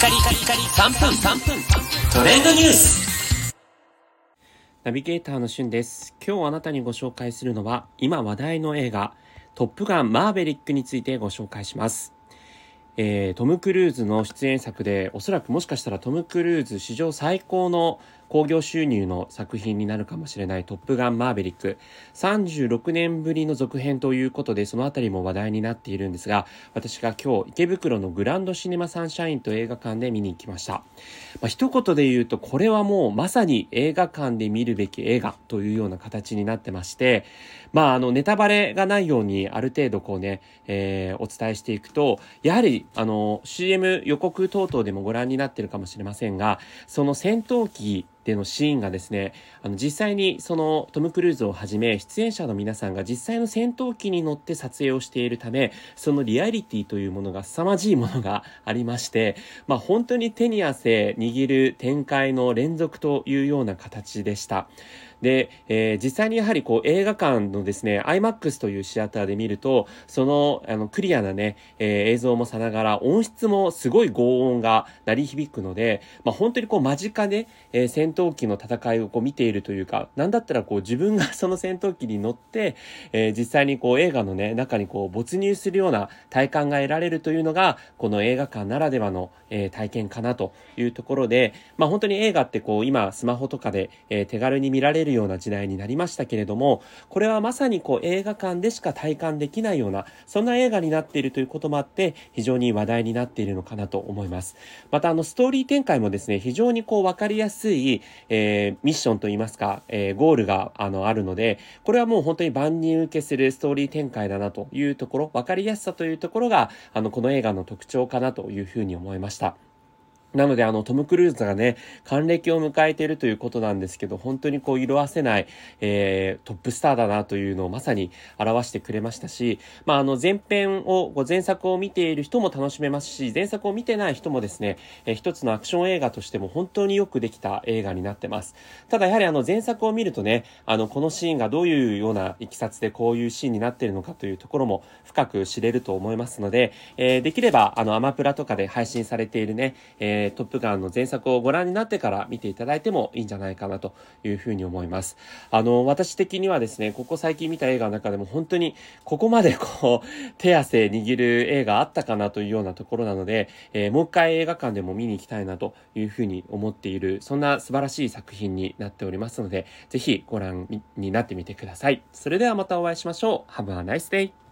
カリカリカリ3分3分トレンドニュースナビゲーターのしゅんです。今日あなたにご紹介するのは、今話題の映画、トップガンマーヴェリックについてご紹介します。えートム・クルーズの出演作で、おそらくもしかしたらトム・クルーズ史上最高の興行収入の作品になるかもしれないトップガンマーヴェリック。36年ぶりの続編ということで、そのあたりも話題になっているんですが、私が今日池袋のグランドシネマサンシャインと映画館で見に行きました。まあ、一言で言うと、これはもうまさに映画館で見るべき映画というような形になってまして、まあ、あの、ネタバレがないように、ある程度こうね、えーお伝えしていくと、やはり、あの、CM 予告等々でもご覧になってるかもしれませんが、その戦闘機でのシーンがですね、あの、実際にそのトム・クルーズをはじめ、出演者の皆さんが実際の戦闘機に乗って撮影をしているため、そのリアリティというものが凄まじいものがありまして、まあ本当に手に汗握る展開の連続というような形でした。で、えー実際にやはりこう映画館のですね、IMAX というシアターで見ると、そのあのクリアなね、えー映像もさながら音質もすごい轟音が鳴り響くので、まあ本当にこう間近で、えー戦闘機の戦いをこう見ているというか、なんだったらこう自分がその戦闘機に乗って、えー実際にこう映画のね、中にこう没入するような体感が得られるというのが、この映画館ならではの、えー体験かなというところで、まあ本当に映画ってこう今スマホとかで、えー手軽に見られるような時代になりましたけれども、これはまさにこう映画館でしか体感できないような、そんな映画になっているということもあって、非常に話題になっているのかなと思います。またあのストーリー展開もですね、非常にこう分かりやすい、えーミッションといいますか、えーゴールがあのあるので、これはもう本当に万人受けするストーリー展開だなというところ、分かりやすさというところが、あのこの映画の特徴かなというふうに思いました。なので、あの、トム・クルーズがね、還暦を迎えているということなんですけど、本当にこう、色褪せない、えー、トップスターだなというのをまさに表してくれましたし、まあ、あの、前編を、こう前作を見ている人も楽しめますし、前作を見てない人もですね、えー一つのアクション映画としても本当によくできた映画になってます。ただ、やはりあの、前作を見るとね、あの、このシーンがどういうような経緯でこういうシーンになっているのかというところも深く知れると思いますので、えーできれば、あの、アマプラとかで配信されているね、えートップガンの前作をご覧になってから見ていただいてもいいんじゃないかなというふうに思います。あの、私的にはですね、ここ最近見た映画の中でも本当にここまでこう、手汗握る映画あったかなというようなところなので、えーもう一回映画館でも見に行きたいなというふうに思っている、そんな素晴らしい作品になっておりますので、ぜひご覧になってみてください。それではまたお会いしましょう。Have a nice day!